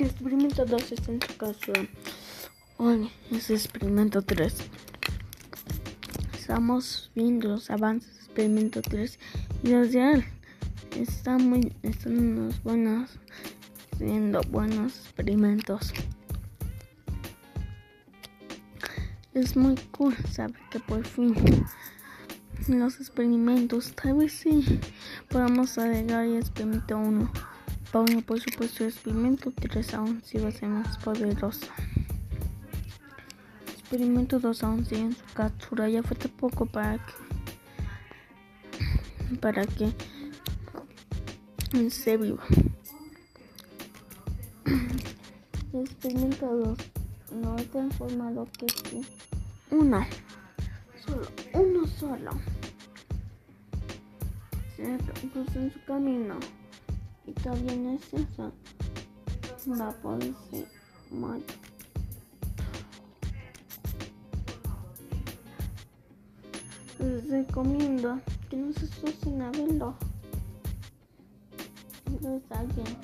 Experimento 2 está en su casa. Hoy es experimento 3. Estamos viendo los avances del experimento 3 y desde él está muy, están unos buenos, haciendo buenos experimentos. Es muy cool saber que por fin los experimentos, tal vez sí, podamos agregar el experimento 1. Pauno, por supuesto, experimento 3 aún sigue siendo más poderoso. Experimento 2 aún sigue en su captura, ya falta poco para que para que se viva. Experimento 2 no está informado que sí. Uno, solo, uno solo. Se puso en su camino y no es eso. Ser mal. Les recomiendo que no se asusten a verlo. No está bien.